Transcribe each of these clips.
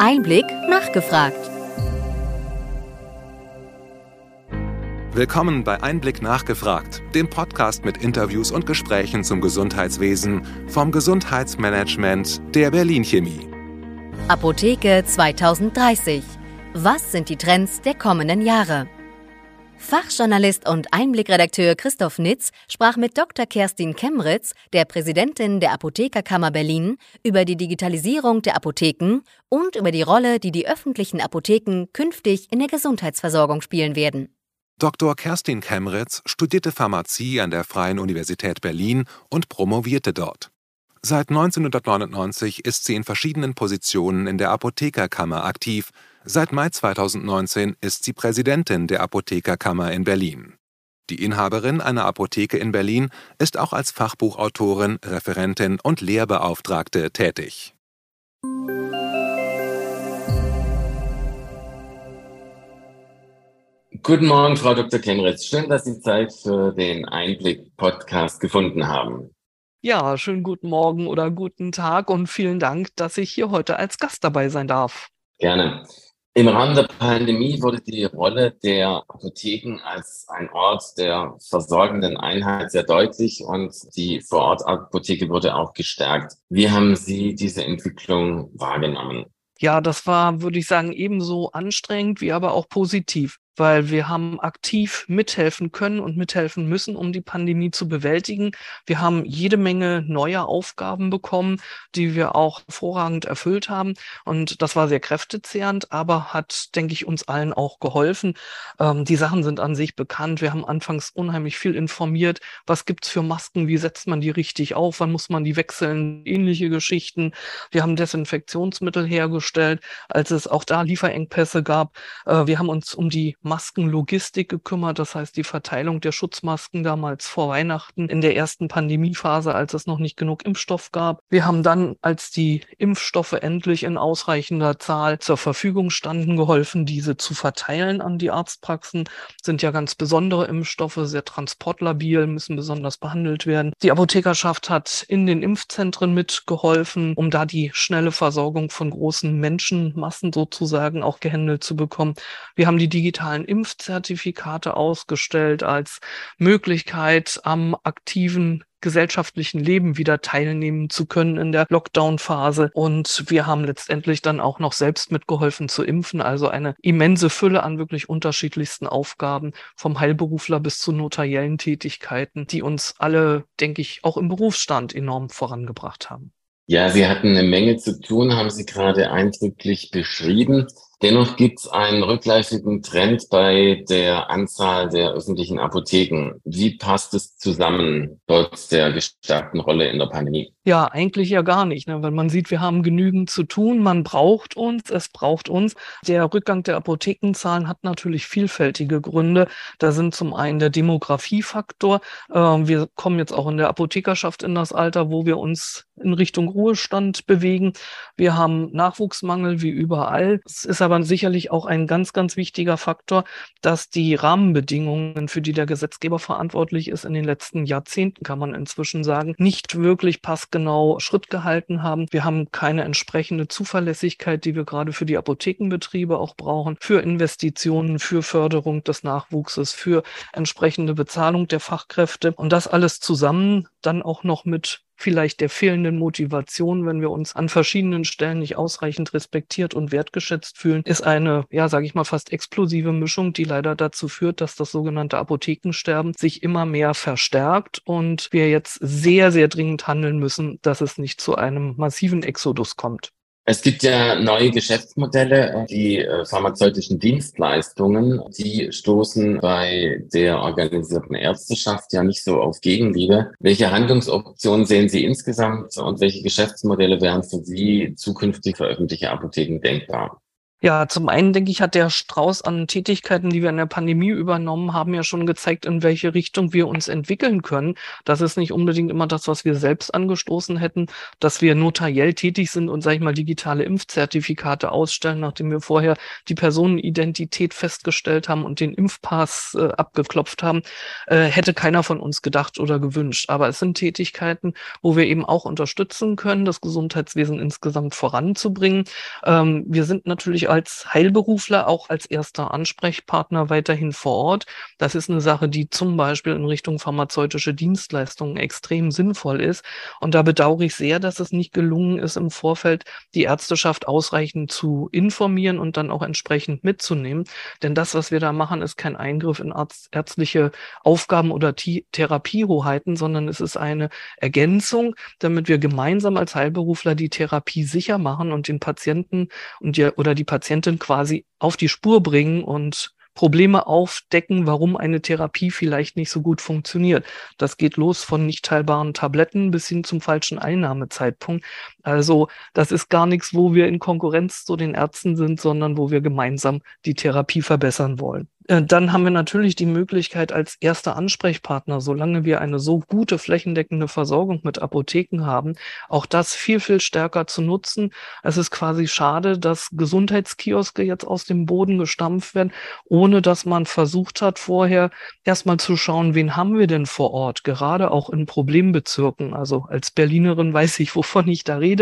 Einblick nachgefragt. Willkommen bei Einblick nachgefragt, dem Podcast mit Interviews und Gesprächen zum Gesundheitswesen vom Gesundheitsmanagement der Berlin Chemie. Apotheke 2030. Was sind die Trends der kommenden Jahre? Fachjournalist und Einblickredakteur Christoph Nitz sprach mit Dr. Kerstin Kemritz, der Präsidentin der Apothekerkammer Berlin, über die Digitalisierung der Apotheken und über die Rolle, die die öffentlichen Apotheken künftig in der Gesundheitsversorgung spielen werden. Dr. Kerstin Kemritz studierte Pharmazie an der Freien Universität Berlin und promovierte dort. Seit 1999 ist sie in verschiedenen Positionen in der Apothekerkammer aktiv Seit Mai 2019 ist sie Präsidentin der Apothekerkammer in Berlin. Die Inhaberin einer Apotheke in Berlin ist auch als Fachbuchautorin, Referentin und Lehrbeauftragte tätig. Guten Morgen, Frau Dr. Kenritz. Schön, dass Sie Zeit für den Einblick-Podcast gefunden haben. Ja, schönen guten Morgen oder guten Tag und vielen Dank, dass ich hier heute als Gast dabei sein darf. Gerne. Im Rahmen der Pandemie wurde die Rolle der Apotheken als ein Ort der versorgenden Einheit sehr deutlich und die Vorortapotheke wurde auch gestärkt. Wie haben Sie diese Entwicklung wahrgenommen? Ja, das war, würde ich sagen, ebenso anstrengend wie aber auch positiv weil wir haben aktiv mithelfen können und mithelfen müssen, um die Pandemie zu bewältigen. Wir haben jede Menge neuer Aufgaben bekommen, die wir auch hervorragend erfüllt haben. Und das war sehr kräftezehrend, aber hat, denke ich, uns allen auch geholfen. Ähm, die Sachen sind an sich bekannt. Wir haben anfangs unheimlich viel informiert. Was gibt's für Masken? Wie setzt man die richtig auf? Wann muss man die wechseln? Ähnliche Geschichten. Wir haben Desinfektionsmittel hergestellt, als es auch da Lieferengpässe gab. Äh, wir haben uns um die Maskenlogistik gekümmert, das heißt die Verteilung der Schutzmasken damals vor Weihnachten in der ersten Pandemiephase, als es noch nicht genug Impfstoff gab. Wir haben dann, als die Impfstoffe endlich in ausreichender Zahl zur Verfügung standen, geholfen, diese zu verteilen an die Arztpraxen. Sind ja ganz besondere Impfstoffe, sehr transportlabil, müssen besonders behandelt werden. Die Apothekerschaft hat in den Impfzentren mitgeholfen, um da die schnelle Versorgung von großen Menschenmassen sozusagen auch gehandelt zu bekommen. Wir haben die digitalen digitalen Impfzertifikate ausgestellt als Möglichkeit am aktiven gesellschaftlichen Leben wieder teilnehmen zu können in der Lockdown-Phase. Und wir haben letztendlich dann auch noch selbst mitgeholfen zu impfen. Also eine immense Fülle an wirklich unterschiedlichsten Aufgaben vom Heilberufler bis zu notariellen Tätigkeiten, die uns alle, denke ich, auch im Berufsstand enorm vorangebracht haben. Ja, Sie hatten eine Menge zu tun, haben Sie gerade eindrücklich beschrieben. Dennoch gibt es einen rückläufigen Trend bei der Anzahl der öffentlichen Apotheken. Wie passt es zusammen, trotz der gestärkten Rolle in der Pandemie? Ja, eigentlich ja gar nicht, ne? weil man sieht, wir haben genügend zu tun, man braucht uns, es braucht uns. Der Rückgang der Apothekenzahlen hat natürlich vielfältige Gründe. Da sind zum einen der Demografiefaktor. Ähm, wir kommen jetzt auch in der Apothekerschaft in das Alter, wo wir uns in Richtung Ruhestand bewegen. Wir haben Nachwuchsmangel wie überall. Es ist aber sicherlich auch ein ganz, ganz wichtiger Faktor, dass die Rahmenbedingungen, für die der Gesetzgeber verantwortlich ist, in den letzten Jahrzehnten, kann man inzwischen sagen, nicht wirklich passgenau genau Schritt gehalten haben. Wir haben keine entsprechende Zuverlässigkeit, die wir gerade für die Apothekenbetriebe auch brauchen, für Investitionen, für Förderung des Nachwuchses, für entsprechende Bezahlung der Fachkräfte und das alles zusammen dann auch noch mit vielleicht der fehlenden Motivation, wenn wir uns an verschiedenen Stellen nicht ausreichend respektiert und wertgeschätzt fühlen, ist eine, ja, sage ich mal, fast explosive Mischung, die leider dazu führt, dass das sogenannte Apothekensterben sich immer mehr verstärkt und wir jetzt sehr, sehr dringend handeln müssen, dass es nicht zu einem massiven Exodus kommt. Es gibt ja neue Geschäftsmodelle, die äh, pharmazeutischen Dienstleistungen, die stoßen bei der organisierten Ärzteschaft ja nicht so auf Gegenliebe. Welche Handlungsoptionen sehen Sie insgesamt und welche Geschäftsmodelle wären für Sie zukünftig für öffentliche Apotheken denkbar? Ja, zum einen denke ich, hat der Strauß an Tätigkeiten, die wir in der Pandemie übernommen haben, ja schon gezeigt, in welche Richtung wir uns entwickeln können. Das ist nicht unbedingt immer das, was wir selbst angestoßen hätten, dass wir notariell tätig sind und, sage ich mal, digitale Impfzertifikate ausstellen, nachdem wir vorher die Personenidentität festgestellt haben und den Impfpass äh, abgeklopft haben, äh, hätte keiner von uns gedacht oder gewünscht. Aber es sind Tätigkeiten, wo wir eben auch unterstützen können, das Gesundheitswesen insgesamt voranzubringen. Ähm, wir sind natürlich als Heilberufler auch als erster Ansprechpartner weiterhin vor Ort. Das ist eine Sache, die zum Beispiel in Richtung pharmazeutische Dienstleistungen extrem sinnvoll ist. Und da bedauere ich sehr, dass es nicht gelungen ist, im Vorfeld die Ärzteschaft ausreichend zu informieren und dann auch entsprechend mitzunehmen. Denn das, was wir da machen, ist kein Eingriff in ärztliche Aufgaben oder Therapiehoheiten, sondern es ist eine Ergänzung, damit wir gemeinsam als Heilberufler die Therapie sicher machen und den Patienten und die, oder die Patientin quasi auf die Spur bringen und Probleme aufdecken, warum eine Therapie vielleicht nicht so gut funktioniert. Das geht los von nicht teilbaren Tabletten bis hin zum falschen Einnahmezeitpunkt. Also das ist gar nichts, wo wir in Konkurrenz zu den Ärzten sind, sondern wo wir gemeinsam die Therapie verbessern wollen. Äh, dann haben wir natürlich die Möglichkeit als erster Ansprechpartner, solange wir eine so gute flächendeckende Versorgung mit Apotheken haben, auch das viel, viel stärker zu nutzen. Es ist quasi schade, dass Gesundheitskioske jetzt aus dem Boden gestampft werden, ohne dass man versucht hat, vorher erstmal zu schauen, wen haben wir denn vor Ort, gerade auch in Problembezirken. Also als Berlinerin weiß ich, wovon ich da rede,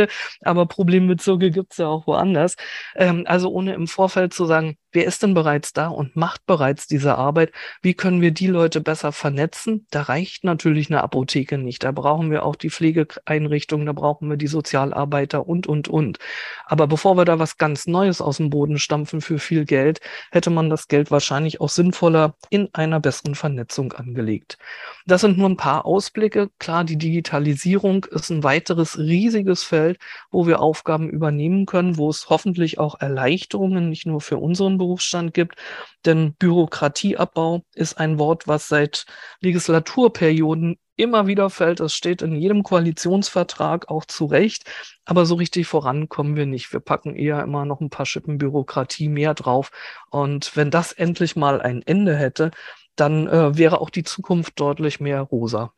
aber Problembezirke gibt es ja auch woanders. Ähm, also ohne im Vorfeld zu sagen, wer ist denn bereits da und macht bereits diese Arbeit? Wie können wir die Leute besser vernetzen? Da reicht natürlich eine Apotheke nicht. Da brauchen wir auch die Pflegeeinrichtungen, da brauchen wir die Sozialarbeiter und, und, und. Aber bevor wir da was ganz Neues aus dem Boden stampfen für viel Geld, hätte man das Geld wahrscheinlich auch sinnvoller in einer besseren Vernetzung angelegt. Das sind nur ein paar Ausblicke. Klar, die Digitalisierung ist ein weiteres riesiges Feld, wo wir Aufgaben übernehmen können, wo es hoffentlich auch Erleichterungen nicht nur für unseren Berufsstand gibt. Denn Bürokratieabbau ist ein Wort, was seit Legislaturperioden immer wieder fällt. Das steht in jedem Koalitionsvertrag auch zu Recht. Aber so richtig voran kommen wir nicht. Wir packen eher immer noch ein paar Schippen Bürokratie mehr drauf. Und wenn das endlich mal ein Ende hätte, dann äh, wäre auch die Zukunft deutlich mehr rosa.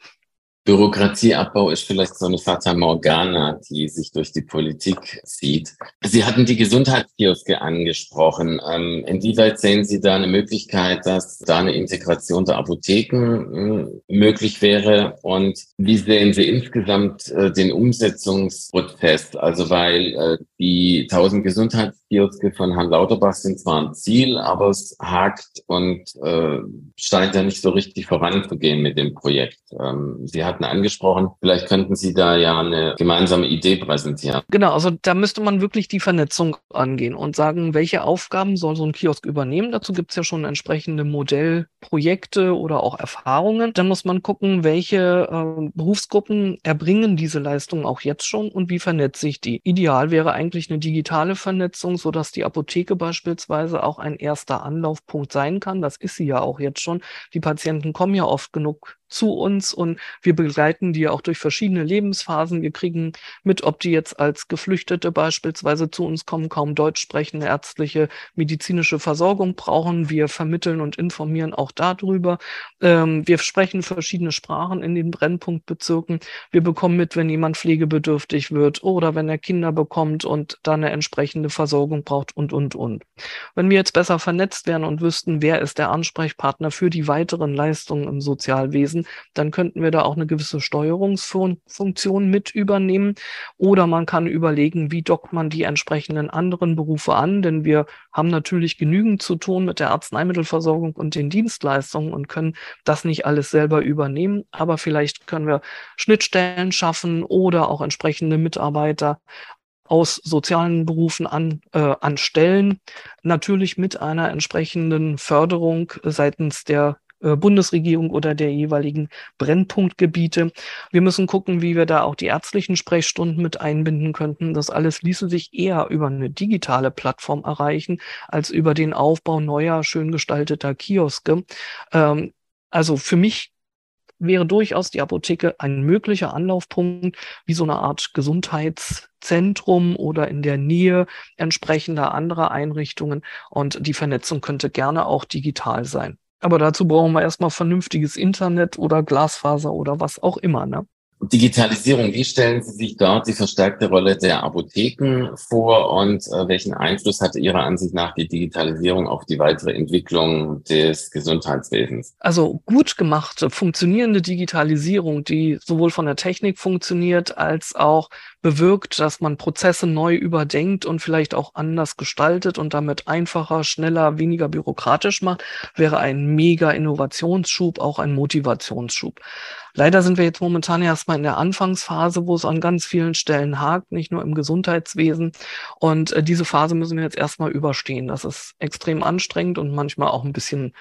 Bürokratieabbau ist vielleicht so eine Fata Morgana, die sich durch die Politik zieht. Sie hatten die Gesundheitskioske angesprochen. Ähm, inwieweit sehen Sie da eine Möglichkeit, dass da eine Integration der Apotheken äh, möglich wäre? Und wie sehen Sie insgesamt äh, den Umsetzungsprozess? Also weil äh, die 1000 Gesundheitskioske von Herrn Lauterbach sind zwar ein Ziel, aber es hakt und äh, scheint ja nicht so richtig voranzugehen mit dem Projekt. Ähm, Sie hatten angesprochen. Vielleicht könnten Sie da ja eine gemeinsame Idee präsentieren. Genau, also da müsste man wirklich die Vernetzung angehen und sagen, welche Aufgaben soll so ein Kiosk übernehmen. Dazu gibt es ja schon entsprechende Modellprojekte oder auch Erfahrungen. Dann muss man gucken, welche äh, Berufsgruppen erbringen diese Leistungen auch jetzt schon und wie vernetze ich die. Ideal wäre eigentlich eine digitale Vernetzung, sodass die Apotheke beispielsweise auch ein erster Anlaufpunkt sein kann. Das ist sie ja auch jetzt schon. Die Patienten kommen ja oft genug zu uns und wir begleiten die auch durch verschiedene Lebensphasen. Wir kriegen mit, ob die jetzt als Geflüchtete beispielsweise zu uns kommen, kaum Deutsch sprechen, ärztliche, medizinische Versorgung brauchen. Wir vermitteln und informieren auch darüber. Ähm, wir sprechen verschiedene Sprachen in den Brennpunktbezirken. Wir bekommen mit, wenn jemand pflegebedürftig wird oder wenn er Kinder bekommt und dann eine entsprechende Versorgung braucht und, und, und. Wenn wir jetzt besser vernetzt wären und wüssten, wer ist der Ansprechpartner für die weiteren Leistungen im Sozialwesen, dann könnten wir da auch eine gewisse Steuerungsfunktion mit übernehmen. Oder man kann überlegen, wie dockt man die entsprechenden anderen Berufe an, denn wir haben natürlich genügend zu tun mit der Arzneimittelversorgung und den Dienstleistungen und können das nicht alles selber übernehmen. Aber vielleicht können wir Schnittstellen schaffen oder auch entsprechende Mitarbeiter aus sozialen Berufen an, äh, anstellen, natürlich mit einer entsprechenden Förderung seitens der Bundesregierung oder der jeweiligen Brennpunktgebiete. Wir müssen gucken, wie wir da auch die ärztlichen Sprechstunden mit einbinden könnten. Das alles ließe sich eher über eine digitale Plattform erreichen, als über den Aufbau neuer, schön gestalteter Kioske. Ähm, also für mich wäre durchaus die Apotheke ein möglicher Anlaufpunkt, wie so eine Art Gesundheits Zentrum oder in der Nähe entsprechender anderer Einrichtungen. Und die Vernetzung könnte gerne auch digital sein. Aber dazu brauchen wir erstmal vernünftiges Internet oder Glasfaser oder was auch immer. Ne? Digitalisierung, wie stellen Sie sich dort die verstärkte Rolle der Apotheken vor und äh, welchen Einfluss hatte Ihrer Ansicht nach die Digitalisierung auf die weitere Entwicklung des Gesundheitswesens? Also gut gemachte, funktionierende Digitalisierung, die sowohl von der Technik funktioniert als auch bewirkt, dass man Prozesse neu überdenkt und vielleicht auch anders gestaltet und damit einfacher, schneller, weniger bürokratisch macht, wäre ein mega Innovationsschub, auch ein Motivationsschub. Leider sind wir jetzt momentan erstmal in der Anfangsphase, wo es an ganz vielen Stellen hakt, nicht nur im Gesundheitswesen. Und äh, diese Phase müssen wir jetzt erstmal überstehen. Das ist extrem anstrengend und manchmal auch ein bisschen,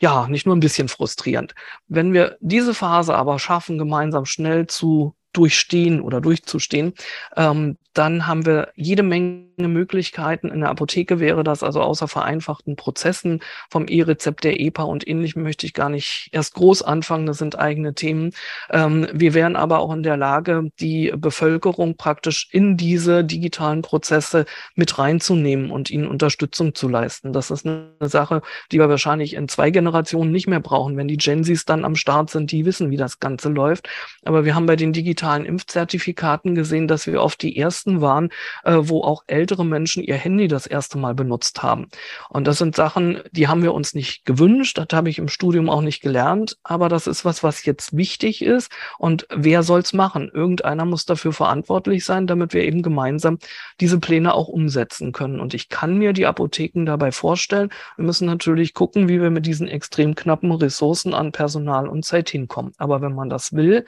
ja, nicht nur ein bisschen frustrierend. Wenn wir diese Phase aber schaffen, gemeinsam schnell zu durchstehen oder durchzustehen, ähm, dann haben wir jede Menge Möglichkeiten. In der Apotheke wäre das also außer vereinfachten Prozessen vom E-Rezept der EPA und ähnlichem möchte ich gar nicht erst groß anfangen. Das sind eigene Themen. Ähm, wir wären aber auch in der Lage, die Bevölkerung praktisch in diese digitalen Prozesse mit reinzunehmen und ihnen Unterstützung zu leisten. Das ist eine Sache, die wir wahrscheinlich in zwei Generationen nicht mehr brauchen. Wenn die Gen Zs dann am Start sind, die wissen, wie das Ganze läuft. Aber wir haben bei den digitalen Impfzertifikaten gesehen, dass wir oft die ersten ersten waren, äh, wo auch ältere Menschen ihr Handy das erste Mal benutzt haben. Und das sind Sachen, die haben wir uns nicht gewünscht, das habe ich im Studium auch nicht gelernt, aber das ist was, was jetzt wichtig ist. Und wer soll es machen? Irgendeiner muss dafür verantwortlich sein, damit wir eben gemeinsam diese Pläne auch umsetzen können. Und ich kann mir die Apotheken dabei vorstellen. Wir müssen natürlich gucken, wie wir mit diesen extrem knappen Ressourcen an Personal und Zeit hinkommen. Aber wenn man das will,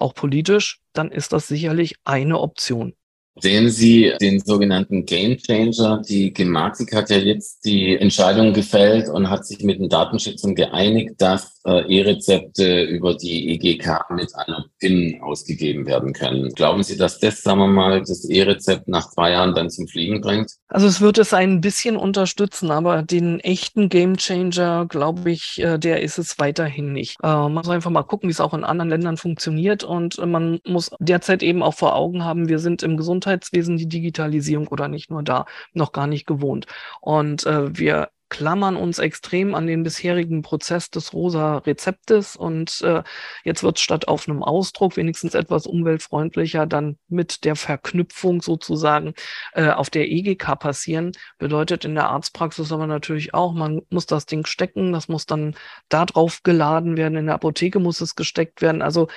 auch politisch, dann ist das sicherlich eine Option. Sehen Sie den sogenannten Game Changer? Die Gematik hat ja jetzt die Entscheidung gefällt und hat sich mit den Datenschützern geeinigt, dass E-Rezepte über die EGK mit einer PIN ausgegeben werden können. Glauben Sie, dass das, sagen wir mal, das E-Rezept nach zwei Jahren dann zum Fliegen bringt? Also es wird es ein bisschen unterstützen, aber den echten Game Changer, glaube ich, äh, der ist es weiterhin nicht. Äh, man muss einfach mal gucken, wie es auch in anderen Ländern funktioniert und man muss derzeit eben auch vor Augen haben, wir sind im Gesundheitswesen die Digitalisierung oder nicht nur da noch gar nicht gewohnt. Und äh, wir klammern uns extrem an den bisherigen Prozess des rosa Rezeptes und äh, jetzt wird statt auf einem Ausdruck wenigstens etwas umweltfreundlicher dann mit der Verknüpfung sozusagen äh, auf der EGK passieren. Bedeutet in der Arztpraxis aber natürlich auch, man muss das Ding stecken, das muss dann da drauf geladen werden, in der Apotheke muss es gesteckt werden. Also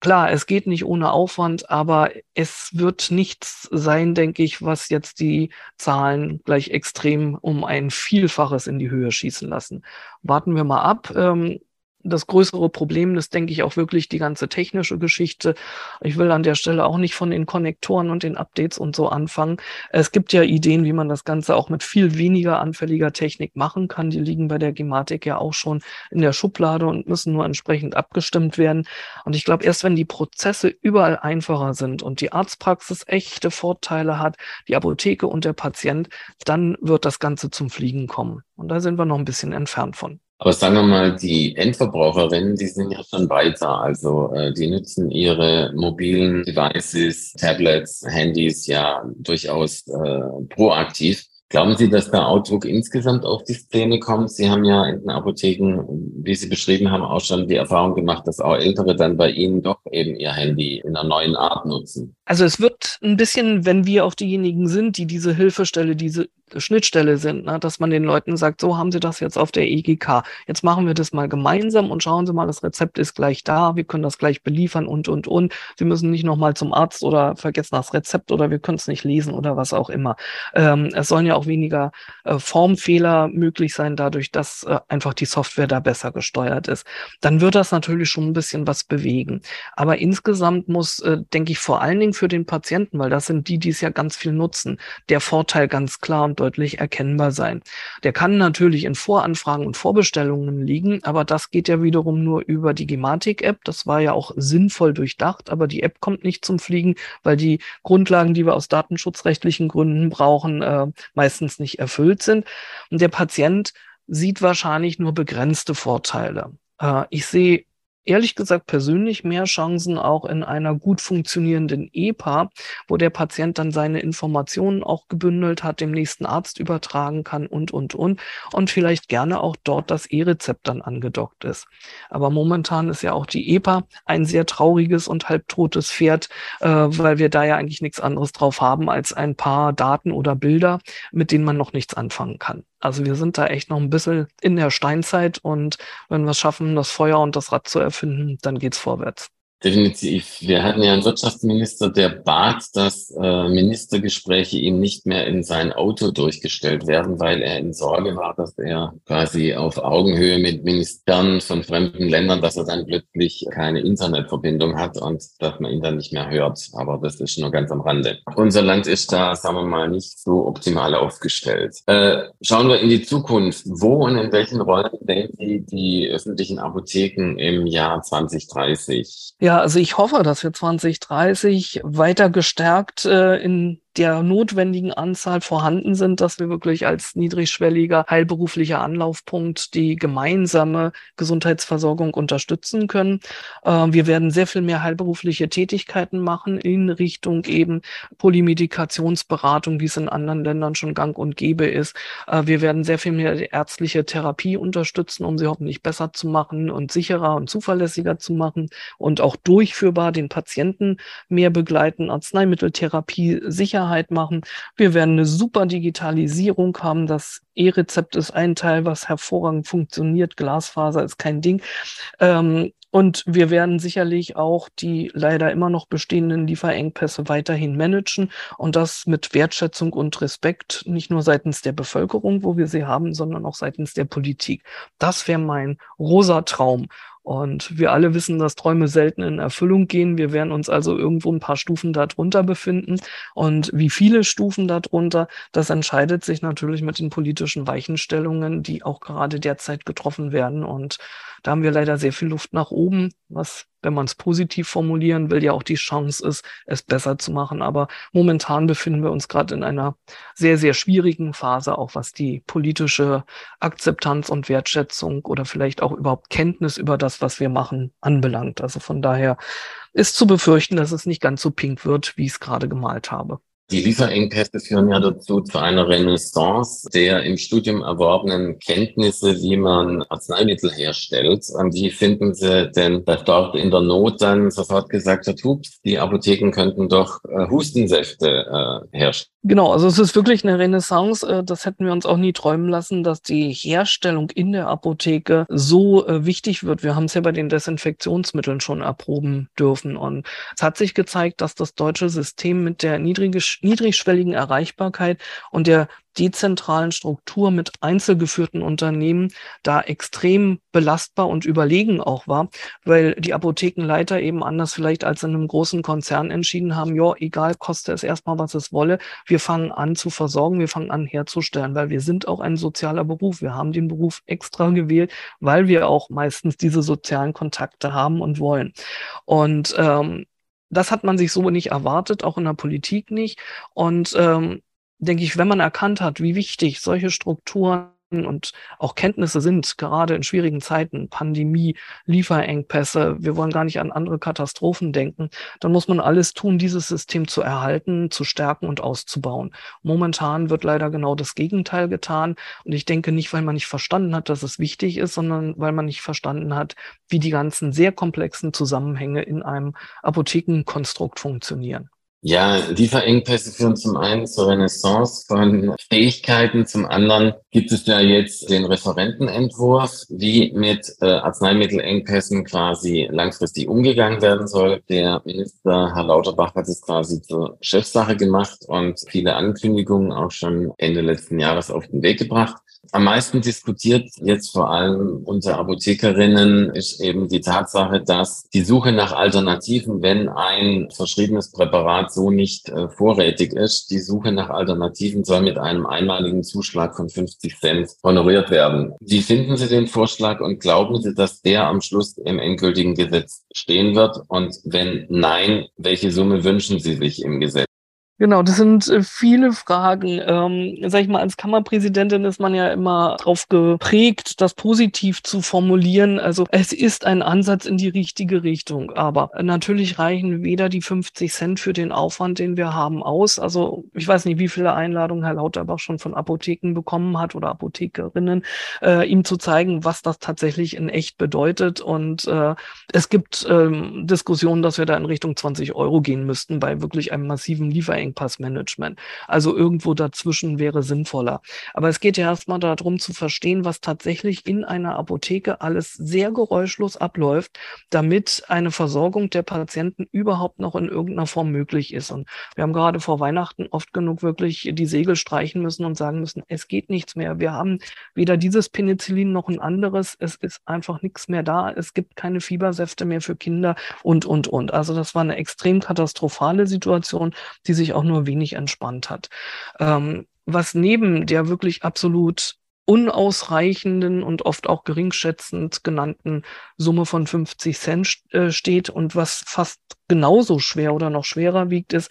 Klar, es geht nicht ohne Aufwand, aber es wird nichts sein, denke ich, was jetzt die Zahlen gleich extrem um ein Vielfaches in die Höhe schießen lassen. Warten wir mal ab. Ähm, das größere Problem ist, denke ich, auch wirklich die ganze technische Geschichte. Ich will an der Stelle auch nicht von den Konnektoren und den Updates und so anfangen. Es gibt ja Ideen, wie man das Ganze auch mit viel weniger anfälliger Technik machen kann. Die liegen bei der Gematik ja auch schon in der Schublade und müssen nur entsprechend abgestimmt werden. Und ich glaube, erst wenn die Prozesse überall einfacher sind und die Arztpraxis echte Vorteile hat, die Apotheke und der Patient, dann wird das Ganze zum Fliegen kommen. Und da sind wir noch ein bisschen entfernt von. Aber sagen wir mal, die Endverbraucherinnen, die sind ja schon weiter. Also äh, die nutzen ihre mobilen Devices, Tablets, Handys ja durchaus äh, proaktiv. Glauben Sie, dass der Outlook insgesamt auf die Szene kommt? Sie haben ja in den Apotheken, wie Sie beschrieben haben, auch schon die Erfahrung gemacht, dass auch Ältere dann bei Ihnen doch eben ihr Handy in einer neuen Art nutzen. Also es wird ein bisschen, wenn wir auch diejenigen sind, die diese Hilfestelle, diese Schnittstelle sind, ne? dass man den Leuten sagt, so haben sie das jetzt auf der EGK. Jetzt machen wir das mal gemeinsam und schauen Sie mal, das Rezept ist gleich da, wir können das gleich beliefern und, und, und. Sie müssen nicht nochmal zum Arzt oder vergessen das Rezept oder wir können es nicht lesen oder was auch immer. Ähm, es sollen ja auch weniger äh, Formfehler möglich sein, dadurch, dass äh, einfach die Software da besser gesteuert ist. Dann wird das natürlich schon ein bisschen was bewegen. Aber insgesamt muss, äh, denke ich, vor allen Dingen für den Patienten, weil das sind die, die es ja ganz viel nutzen, der Vorteil ganz klar und deutlich erkennbar sein. Der kann natürlich in Voranfragen und Vorbestellungen liegen, aber das geht ja wiederum nur über die Gematik-App. Das war ja auch sinnvoll durchdacht, aber die App kommt nicht zum Fliegen, weil die Grundlagen, die wir aus datenschutzrechtlichen Gründen brauchen, äh, meistens nicht erfüllt sind. Und der Patient sieht wahrscheinlich nur begrenzte Vorteile. Äh, ich sehe ehrlich gesagt persönlich mehr Chancen auch in einer gut funktionierenden EPA, wo der Patient dann seine Informationen auch gebündelt hat, dem nächsten Arzt übertragen kann und, und, und. Und vielleicht gerne auch dort das E-Rezept dann angedockt ist. Aber momentan ist ja auch die EPA ein sehr trauriges und halbtotes Pferd, äh, weil wir da ja eigentlich nichts anderes drauf haben als ein paar Daten oder Bilder, mit denen man noch nichts anfangen kann. Also wir sind da echt noch ein bisschen in der Steinzeit und wenn wir es schaffen, das Feuer und das Rad zu erfinden, dann geht's vorwärts. Definitiv. Wir hatten ja einen Wirtschaftsminister, der bat, dass äh, Ministergespräche ihm nicht mehr in sein Auto durchgestellt werden, weil er in Sorge war, dass er quasi auf Augenhöhe mit Ministern von fremden Ländern, dass er dann plötzlich keine Internetverbindung hat und dass man ihn dann nicht mehr hört. Aber das ist nur ganz am Rande. Unser Land ist da, sagen wir mal, nicht so optimal aufgestellt. Äh, schauen wir in die Zukunft. Wo und in welchen Rollen denken Sie die öffentlichen Apotheken im Jahr 2030? Ja, also ich hoffe, dass wir 2030 weiter gestärkt äh, in der notwendigen Anzahl vorhanden sind, dass wir wirklich als niedrigschwelliger heilberuflicher Anlaufpunkt die gemeinsame Gesundheitsversorgung unterstützen können. Äh, wir werden sehr viel mehr heilberufliche Tätigkeiten machen in Richtung eben Polymedikationsberatung, wie es in anderen Ländern schon gang und gäbe ist. Äh, wir werden sehr viel mehr ärztliche Therapie unterstützen, um sie hoffentlich besser zu machen und sicherer und zuverlässiger zu machen und auch durchführbar den Patienten mehr begleiten, Arzneimitteltherapie sicher Sicherheit machen. Wir werden eine super Digitalisierung haben. Das E-Rezept ist ein Teil, was hervorragend funktioniert. Glasfaser ist kein Ding. Ähm, und wir werden sicherlich auch die leider immer noch bestehenden Lieferengpässe weiterhin managen und das mit Wertschätzung und Respekt, nicht nur seitens der Bevölkerung, wo wir sie haben, sondern auch seitens der Politik. Das wäre mein rosa Traum. Und wir alle wissen, dass Träume selten in Erfüllung gehen. Wir werden uns also irgendwo ein paar Stufen darunter befinden. Und wie viele Stufen darunter, das entscheidet sich natürlich mit den politischen Weichenstellungen, die auch gerade derzeit getroffen werden. Und da haben wir leider sehr viel Luft nach oben, was, wenn man es positiv formulieren will, ja auch die Chance ist, es besser zu machen. Aber momentan befinden wir uns gerade in einer sehr, sehr schwierigen Phase, auch was die politische Akzeptanz und Wertschätzung oder vielleicht auch überhaupt Kenntnis über das, was wir machen, anbelangt. Also von daher ist zu befürchten, dass es nicht ganz so pink wird, wie ich es gerade gemalt habe. Die Lieferengpässe führen ja dazu zu einer Renaissance der im Studium erworbenen Kenntnisse, wie man Arzneimittel herstellt. Wie finden Sie denn, dass dort in der Not dann sofort gesagt wird, hups, die Apotheken könnten doch äh, Hustensäfte äh, herstellen? Genau, also es ist wirklich eine Renaissance. Äh, das hätten wir uns auch nie träumen lassen, dass die Herstellung in der Apotheke so äh, wichtig wird. Wir haben es ja bei den Desinfektionsmitteln schon erproben dürfen. Und es hat sich gezeigt, dass das deutsche System mit der niedrigschwelligen Erreichbarkeit und der dezentralen Struktur mit einzelgeführten Unternehmen da extrem belastbar und überlegen auch war, weil die Apothekenleiter eben anders vielleicht als in einem großen Konzern entschieden haben, ja, egal, koste es erstmal, was es wolle, wir fangen an zu versorgen, wir fangen an herzustellen, weil wir sind auch ein sozialer Beruf. Wir haben den Beruf extra gewählt, weil wir auch meistens diese sozialen Kontakte haben und wollen. Und ähm, das hat man sich so nicht erwartet, auch in der Politik nicht. Und ähm, denke ich, wenn man erkannt hat, wie wichtig solche Strukturen und auch Kenntnisse sind, gerade in schwierigen Zeiten, Pandemie, Lieferengpässe, wir wollen gar nicht an andere Katastrophen denken, dann muss man alles tun, dieses System zu erhalten, zu stärken und auszubauen. Momentan wird leider genau das Gegenteil getan. Und ich denke nicht, weil man nicht verstanden hat, dass es wichtig ist, sondern weil man nicht verstanden hat, wie die ganzen sehr komplexen Zusammenhänge in einem Apothekenkonstrukt funktionieren. Ja, Lieferengpässe führen zum einen zur Renaissance von Fähigkeiten, zum anderen gibt es ja jetzt den Referentenentwurf, wie mit äh, Arzneimittelengpässen quasi langfristig umgegangen werden soll. Der Minister Herr Lauterbach hat es quasi zur Chefsache gemacht und viele Ankündigungen auch schon Ende letzten Jahres auf den Weg gebracht. Am meisten diskutiert jetzt vor allem unter Apothekerinnen ist eben die Tatsache, dass die Suche nach Alternativen, wenn ein verschriebenes Präparat so nicht äh, vorrätig ist, die Suche nach Alternativen soll mit einem einmaligen Zuschlag von 50 Cent honoriert werden. Wie finden Sie den Vorschlag und glauben Sie, dass der am Schluss im endgültigen Gesetz stehen wird? Und wenn nein, welche Summe wünschen Sie sich im Gesetz? Genau, das sind äh, viele Fragen. Ähm, sag ich mal, als Kammerpräsidentin ist man ja immer darauf geprägt, das positiv zu formulieren. Also es ist ein Ansatz in die richtige Richtung. Aber natürlich reichen weder die 50 Cent für den Aufwand, den wir haben, aus. Also ich weiß nicht, wie viele Einladungen Herr Lauterbach schon von Apotheken bekommen hat oder Apothekerinnen, äh, ihm zu zeigen, was das tatsächlich in echt bedeutet. Und äh, es gibt ähm, Diskussionen, dass wir da in Richtung 20 Euro gehen müssten bei wirklich einem massiven Lieferengpass. Engpassmanagement. Also irgendwo dazwischen wäre sinnvoller. Aber es geht ja erstmal darum zu verstehen, was tatsächlich in einer Apotheke alles sehr geräuschlos abläuft, damit eine Versorgung der Patienten überhaupt noch in irgendeiner Form möglich ist. Und wir haben gerade vor Weihnachten oft genug wirklich die Segel streichen müssen und sagen müssen, es geht nichts mehr. Wir haben weder dieses Penicillin noch ein anderes. Es ist einfach nichts mehr da. Es gibt keine Fiebersäfte mehr für Kinder und, und, und. Also das war eine extrem katastrophale Situation, die sich auch nur wenig entspannt hat. Ähm, was neben der wirklich absolut unausreichenden und oft auch geringschätzend genannten Summe von 50 Cent äh, steht und was fast genauso schwer oder noch schwerer wiegt, ist,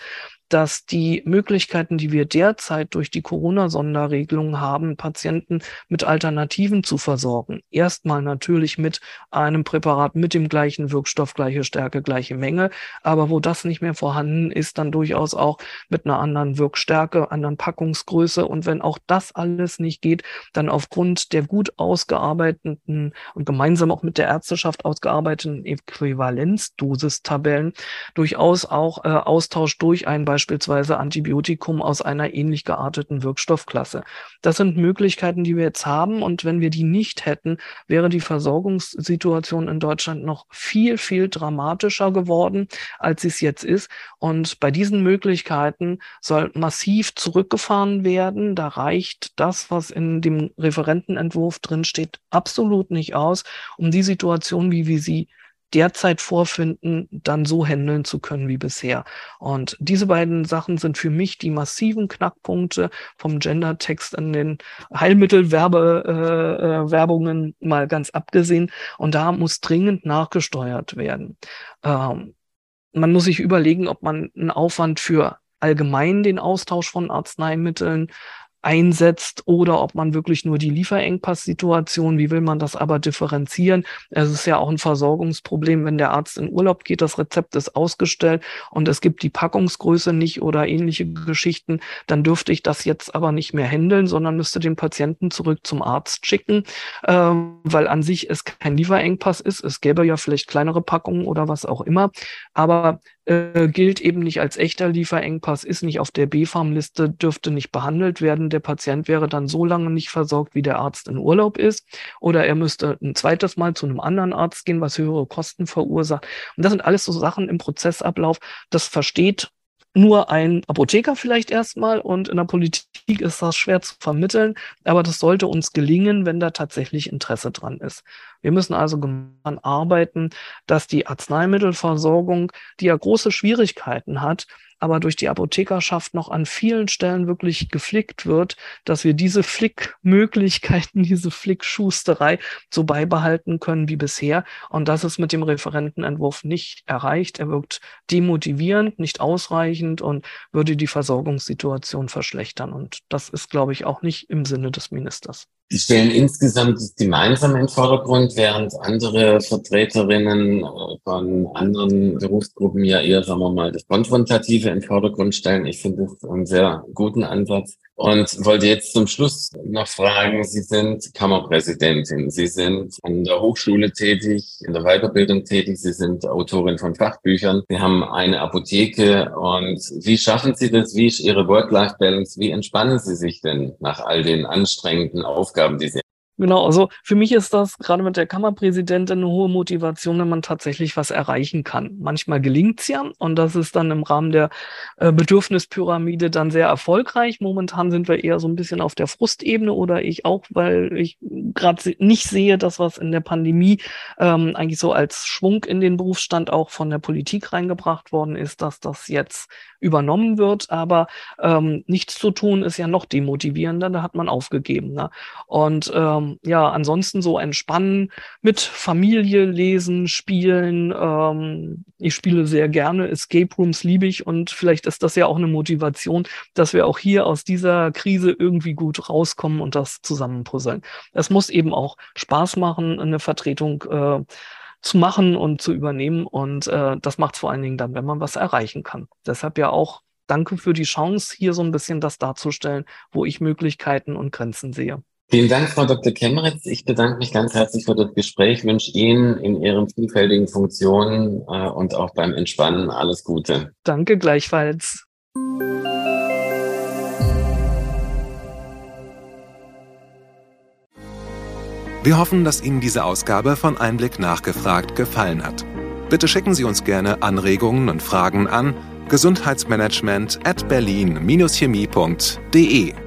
dass die Möglichkeiten, die wir derzeit durch die Corona-Sonderregelung haben, Patienten mit Alternativen zu versorgen. Erstmal natürlich mit einem Präparat mit dem gleichen Wirkstoff, gleiche Stärke, gleiche Menge. Aber wo das nicht mehr vorhanden ist, dann durchaus auch mit einer anderen Wirkstärke, anderen Packungsgröße. Und wenn auch das alles nicht geht, dann aufgrund der gut ausgearbeiteten und gemeinsam auch mit der Ärzteschaft ausgearbeiteten Äquivalenzdosistabellen durchaus auch äh, Austausch durch ein beispielsweise Antibiotikum aus einer ähnlich gearteten Wirkstoffklasse. Das sind Möglichkeiten, die wir jetzt haben. Und wenn wir die nicht hätten, wäre die Versorgungssituation in Deutschland noch viel, viel dramatischer geworden, als sie es jetzt ist. Und bei diesen Möglichkeiten soll massiv zurückgefahren werden. Da reicht das, was in dem Referentenentwurf drinsteht, absolut nicht aus, um die Situation, wie wir sie derzeit vorfinden, dann so handeln zu können wie bisher. Und diese beiden Sachen sind für mich die massiven Knackpunkte vom Gender-Text in den Heilmittelwerbungen äh, äh, mal ganz abgesehen. Und da muss dringend nachgesteuert werden. Ähm, man muss sich überlegen, ob man einen Aufwand für allgemein den Austausch von Arzneimitteln einsetzt oder ob man wirklich nur die Lieferengpass-Situation, wie will man das aber differenzieren? Es ist ja auch ein Versorgungsproblem, wenn der Arzt in Urlaub geht, das Rezept ist ausgestellt und es gibt die Packungsgröße nicht oder ähnliche Geschichten, dann dürfte ich das jetzt aber nicht mehr handeln, sondern müsste den Patienten zurück zum Arzt schicken, äh, weil an sich es kein Lieferengpass ist. Es gäbe ja vielleicht kleinere Packungen oder was auch immer, aber äh, gilt eben nicht als echter Lieferengpass, ist nicht auf der B-Farm-Liste, dürfte nicht behandelt werden. Der Patient wäre dann so lange nicht versorgt, wie der Arzt in Urlaub ist. Oder er müsste ein zweites Mal zu einem anderen Arzt gehen, was höhere Kosten verursacht. Und das sind alles so Sachen im Prozessablauf. Das versteht nur ein Apotheker vielleicht erstmal und in der Politik ist das schwer zu vermitteln, aber das sollte uns gelingen, wenn da tatsächlich Interesse dran ist. Wir müssen also daran arbeiten, dass die Arzneimittelversorgung, die ja große Schwierigkeiten hat, aber durch die Apothekerschaft noch an vielen Stellen wirklich geflickt wird, dass wir diese Flickmöglichkeiten, diese Flickschusterei so beibehalten können wie bisher. Und das ist mit dem Referentenentwurf nicht erreicht. Er wirkt demotivierend, nicht ausreichend und würde die Versorgungssituation verschlechtern. Und das ist, glaube ich, auch nicht im Sinne des Ministers. Die stellen insgesamt das Gemeinsame in Vordergrund, während andere Vertreterinnen äh, von anderen Berufsgruppen ja eher, sagen wir mal, das Konfrontative in Vordergrund stellen. Ich finde das einen sehr guten Ansatz. Und wollte jetzt zum Schluss noch fragen, Sie sind Kammerpräsidentin, Sie sind an der Hochschule tätig, in der Weiterbildung tätig, Sie sind Autorin von Fachbüchern, Sie haben eine Apotheke und wie schaffen Sie das? Wie ist Ihre Work-Life-Balance? Wie entspannen Sie sich denn nach all den anstrengenden Aufgaben, die Sie Genau, also für mich ist das gerade mit der Kammerpräsidentin eine hohe Motivation, wenn man tatsächlich was erreichen kann. Manchmal gelingt's ja und das ist dann im Rahmen der äh, Bedürfnispyramide dann sehr erfolgreich. Momentan sind wir eher so ein bisschen auf der Frustebene oder ich auch, weil ich gerade nicht sehe, dass was in der Pandemie ähm, eigentlich so als Schwung in den Berufsstand auch von der Politik reingebracht worden ist, dass das jetzt übernommen wird. Aber ähm, nichts zu tun ist ja noch demotivierender, da hat man aufgegeben. Ne? Und ähm, ähm, ja, ansonsten so entspannen, mit Familie lesen, spielen. Ähm, ich spiele sehr gerne. Escape Rooms liebe ich und vielleicht ist das ja auch eine Motivation, dass wir auch hier aus dieser Krise irgendwie gut rauskommen und das zusammenpuzzeln. Es muss eben auch Spaß machen, eine Vertretung äh, zu machen und zu übernehmen. Und äh, das macht es vor allen Dingen dann, wenn man was erreichen kann. Deshalb ja auch danke für die Chance, hier so ein bisschen das darzustellen, wo ich Möglichkeiten und Grenzen sehe. Vielen Dank, Frau Dr. Kemmeritz. Ich bedanke mich ganz herzlich für das Gespräch, ich wünsche Ihnen in Ihren vielfältigen Funktionen äh, und auch beim Entspannen alles Gute. Danke gleichfalls. Wir hoffen, dass Ihnen diese Ausgabe von Einblick nachgefragt gefallen hat. Bitte schicken Sie uns gerne Anregungen und Fragen an gesundheitsmanagement at berlin-chemie.de.